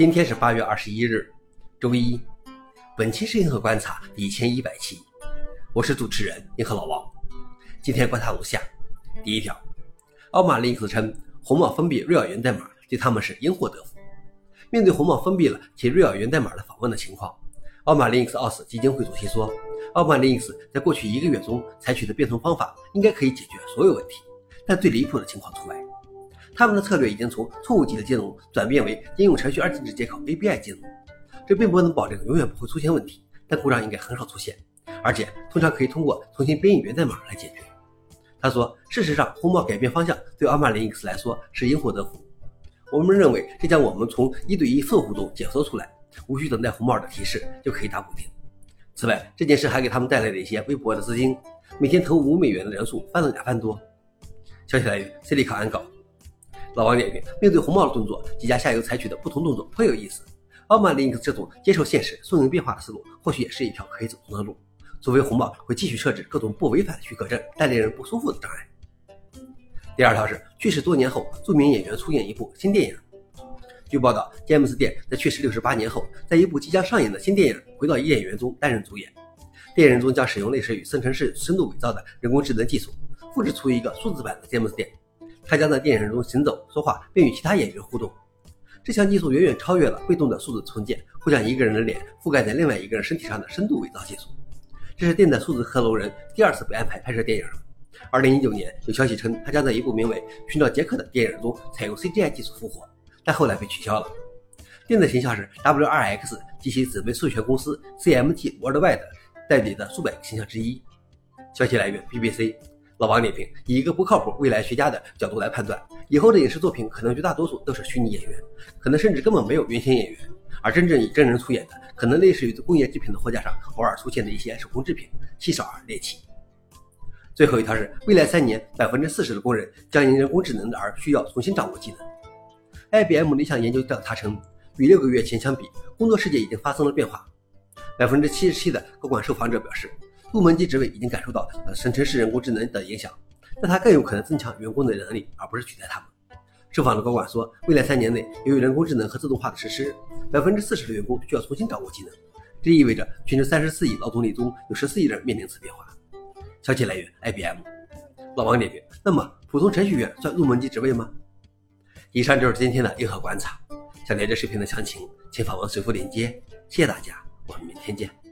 今天是八月二十一日，周一。本期是银河观察第一千一百期，我是主持人银河老王。今天观察如下：第一条，奥马林克斯称红帽封闭瑞尔源代码对他们是因祸得福。面对红帽封闭了其瑞尔源代码的访问的情况，奥马林克斯奥斯基金会主席说，奥马林克斯在过去一个月中采取的变通方法应该可以解决所有问题，但最离谱的情况除外。他们的策略已经从错误级的金融转变为应用程序二进制接口 ABI 接龙，这并不能保证永远不会出现问题，但故障应该很少出现，而且通常可以通过重新编译源代码来解决。他说，事实上，红帽改变方向对奥马林 X 来说是因祸得福。我们认为这将我们从一对一客户中解脱出来，无需等待红帽的提示就可以打补丁。此外，这件事还给他们带来了一些微薄的资金，每天投五美元的人数翻了两番多。消息来源：C 利卡安稿。老王点评：面对红帽的动作，几家下游采取的不同动作颇有意思。奥马林 X 这种接受现实、顺应变化的思路，或许也是一条可以走通的路。作为红帽会继续设置各种不违反许可证但令人不舒服的障碍。第二条是去世多年后，著名演员出演一部新电影。据报道，詹姆斯·电在去世六十八年后，在一部即将上映的新电影《回到伊甸园》中担任主演。电影中将使用类似于生成式深度伪造的人工智能技术，复制出一个数字版的詹姆斯·电。他将在电影中行走、说话，并与其他演员互动。这项技术远远超越了被动的数字重建或将一个人的脸覆盖在另外一个人身体上的深度伪造技术。这是电子数字克隆人第二次被安排拍摄电影了。二零一九年，有消息称他将在一部名为《寻找杰克》的电影中采用 CGI 技术复活，但后来被取消了。电子形象是 WRX 及其姊妹授权公司 CMT Worldwide 代理的数百个形象之一。消息来源：BBC。老王点评：以一个不靠谱未来学家的角度来判断，以后的影视作品可能绝大多数都是虚拟演员，可能甚至根本没有原型演员，而真正以真人出演的，可能类似于工业制品的货架上偶尔出现的一些手工制品，稀少而猎奇。最后一条是：未来三年，百分之四十的工人将因人工智能而需要重新掌握技能。IBM 的一项研究调查称，与六个月前相比，工作世界已经发生了变化。百分之七十七的高管受访者表示。入门级职位已经感受到了生成式人工智能的影响，但它更有可能增强员工的能力，而不是取代他们。受访的高管说，未来三年内，由于人工智能和自动化的实施，百分之四十的员工需要重新掌握技能。这意味着全球三十四亿劳动力中有十四亿人面临此变化。消息来源：IBM。老王点评：那么，普通程序员算入门级职位吗？以上就是今天的硬核观察。想了解视频的详情，请访问随附链接。谢谢大家，我们明天见。